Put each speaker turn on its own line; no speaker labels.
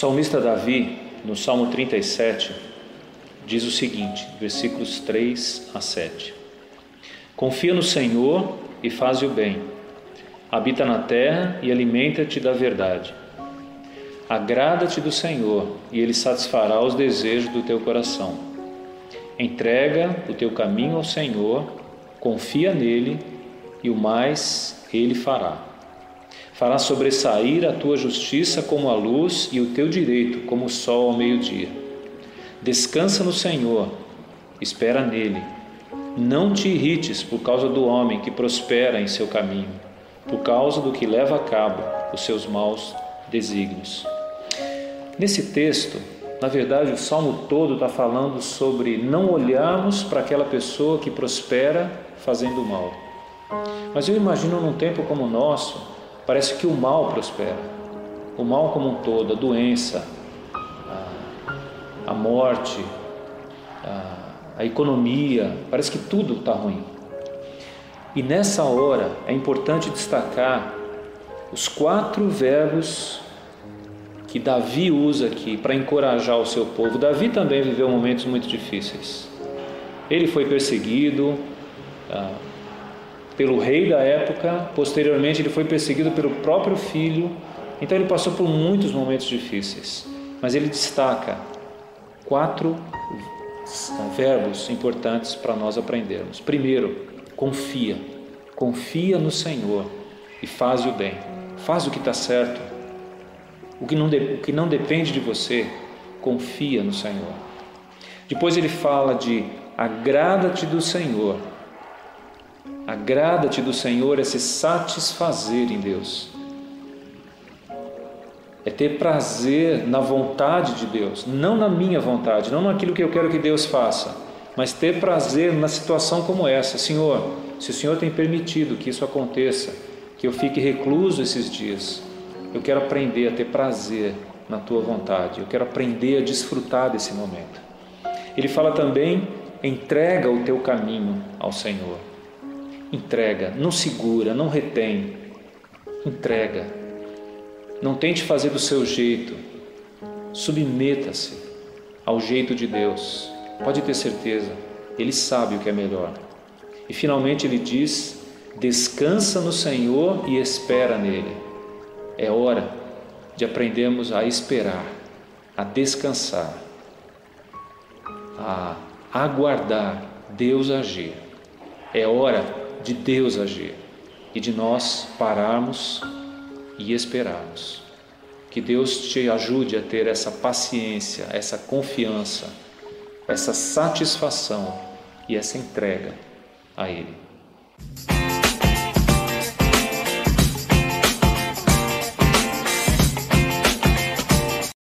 salmista Davi, no Salmo 37, diz o seguinte, versículos 3 a 7. Confia no Senhor e faz o bem. Habita na terra e alimenta-te da verdade. Agrada-te do Senhor e ele satisfará os desejos do teu coração. Entrega o teu caminho ao Senhor, confia nele e o mais ele fará. Fará sobressair a tua justiça como a luz e o teu direito como o sol ao meio-dia. Descansa no Senhor, espera nele. Não te irrites por causa do homem que prospera em seu caminho, por causa do que leva a cabo os seus maus desígnios. Nesse texto, na verdade, o salmo todo está falando sobre não olharmos para aquela pessoa que prospera fazendo mal. Mas eu imagino num tempo como o nosso, parece que o mal prospera. O mal como um todo, a doença, a, a morte, a, a economia, parece que tudo está ruim. E nessa hora é importante destacar os quatro verbos que Davi usa aqui para encorajar o seu povo. Davi também viveu momentos muito difíceis. Ele foi perseguido, ah, pelo rei da época, posteriormente ele foi perseguido pelo próprio filho, então ele passou por muitos momentos difíceis. Mas ele destaca quatro verbos importantes para nós aprendermos. Primeiro, confia. Confia no Senhor e faz o bem. Faz o que está certo. O que, não o que não depende de você, confia no Senhor. Depois ele fala de agrada-te do Senhor Agrada-te do Senhor é se satisfazer em Deus. É ter prazer na vontade de Deus, não na minha vontade, não naquilo que eu quero que Deus faça, mas ter prazer na situação como essa. Senhor, se o Senhor tem permitido que isso aconteça, que eu fique recluso esses dias, eu quero aprender a ter prazer na tua vontade, eu quero aprender a desfrutar desse momento. Ele fala também: entrega o teu caminho ao Senhor. Entrega, não segura, não retém. Entrega. Não tente fazer do seu jeito. Submeta-se ao jeito de Deus. Pode ter certeza, Ele sabe o que é melhor. E finalmente ele diz: descansa no Senhor e espera nele. É hora de aprendermos a esperar, a descansar, a aguardar Deus agir. É hora de Deus agir e de nós pararmos e esperarmos. Que Deus te ajude a ter essa paciência, essa confiança, essa satisfação e essa entrega a Ele.